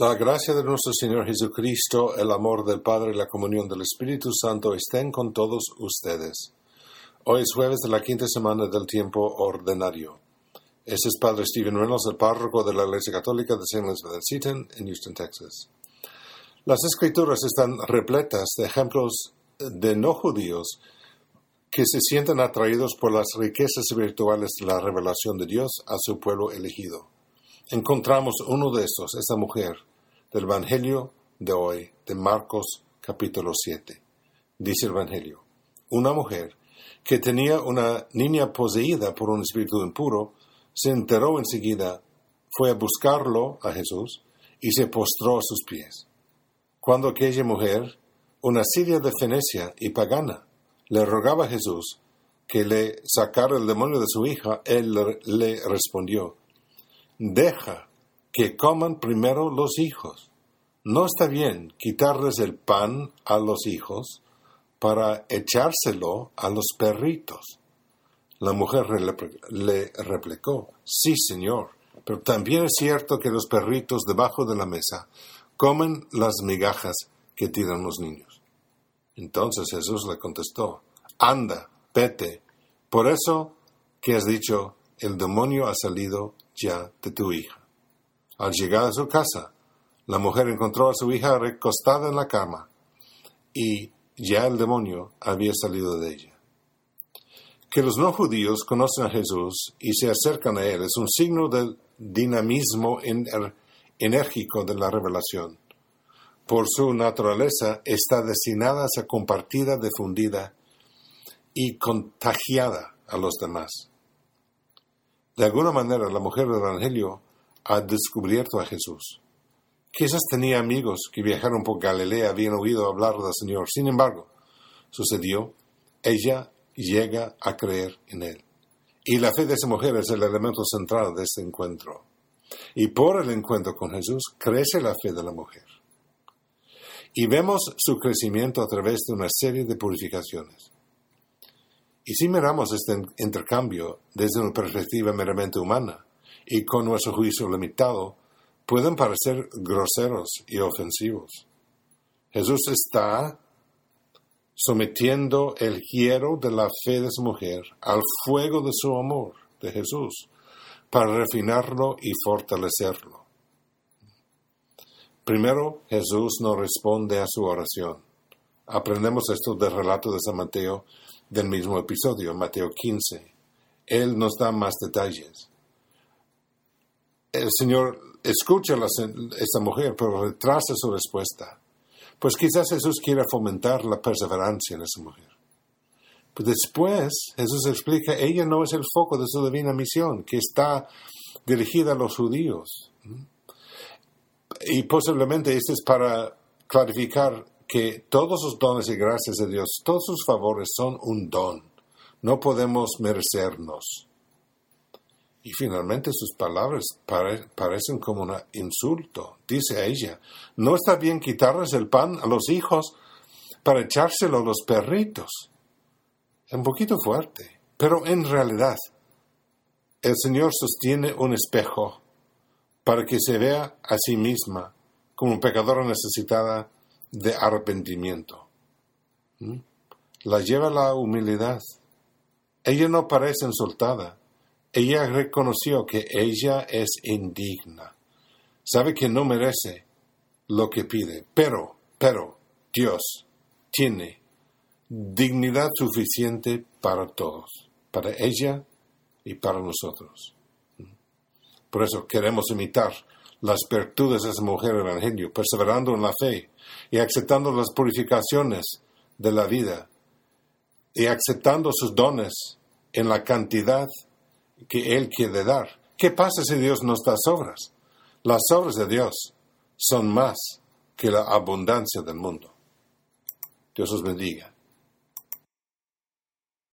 La gracia de nuestro Señor Jesucristo, el amor del Padre y la comunión del Espíritu Santo estén con todos ustedes. Hoy es jueves de la quinta semana del tiempo ordinario. Este es Padre Stephen Reynolds, el párroco de la Iglesia Católica de St. Elizabeth en Houston, Texas. Las escrituras están repletas de ejemplos de no judíos que se sienten atraídos por las riquezas espirituales de la revelación de Dios a su pueblo elegido. Encontramos uno de estos, esa mujer, del Evangelio de hoy, de Marcos capítulo 7. Dice el Evangelio, una mujer que tenía una niña poseída por un espíritu impuro, se enteró enseguida, fue a buscarlo a Jesús y se postró a sus pies. Cuando aquella mujer, una siria de Fenecia y pagana, le rogaba a Jesús que le sacara el demonio de su hija, él le respondió, deja que coman primero los hijos. No está bien quitarles el pan a los hijos para echárselo a los perritos. La mujer le replicó, sí, señor, pero también es cierto que los perritos debajo de la mesa comen las migajas que tiran los niños. Entonces Jesús le contestó, anda, vete, por eso que has dicho, el demonio ha salido ya de tu hija. Al llegar a su casa, la mujer encontró a su hija recostada en la cama y ya el demonio había salido de ella. Que los no judíos conocen a Jesús y se acercan a Él es un signo del dinamismo enérgico de la revelación. Por su naturaleza está destinada a ser compartida, difundida y contagiada a los demás. De alguna manera, la mujer del Evangelio ha descubierto a Jesús. Quizás tenía amigos que viajaron por Galilea, habían oído hablar del Señor. Sin embargo, sucedió, ella llega a creer en Él. Y la fe de esa mujer es el elemento central de este encuentro. Y por el encuentro con Jesús crece la fe de la mujer. Y vemos su crecimiento a través de una serie de purificaciones. Y si miramos este intercambio desde una perspectiva meramente humana y con nuestro juicio limitado, pueden parecer groseros y ofensivos. Jesús está sometiendo el hierro de la fe de su mujer al fuego de su amor de Jesús para refinarlo y fortalecerlo. Primero, Jesús no responde a su oración. Aprendemos esto del relato de San Mateo del mismo episodio, Mateo 15. Él nos da más detalles. El Señor escucha a esta mujer, pero retrasa su respuesta. Pues quizás Jesús quiera fomentar la perseverancia en esa mujer. Pero después Jesús explica, ella no es el foco de su divina misión, que está dirigida a los judíos. Y posiblemente esto es para clarificar que todos los dones y gracias de Dios, todos sus favores son un don. No podemos merecernos. Y finalmente sus palabras parecen como un insulto. Dice a ella, no está bien quitarles el pan a los hijos para echárselo a los perritos. Es un poquito fuerte, pero en realidad el Señor sostiene un espejo para que se vea a sí misma como pecadora necesitada de arrepentimiento. ¿Mm? La lleva la humildad. Ella no parece insultada. Ella reconoció que ella es indigna. Sabe que no merece lo que pide. Pero, pero, Dios tiene dignidad suficiente para todos, para ella y para nosotros. Por eso queremos imitar las virtudes de esa mujer evangelio, perseverando en la fe y aceptando las purificaciones de la vida y aceptando sus dones en la cantidad que Él quiere dar. ¿Qué pasa si Dios nos da sobras? Las obras de Dios son más que la abundancia del mundo. Dios os bendiga.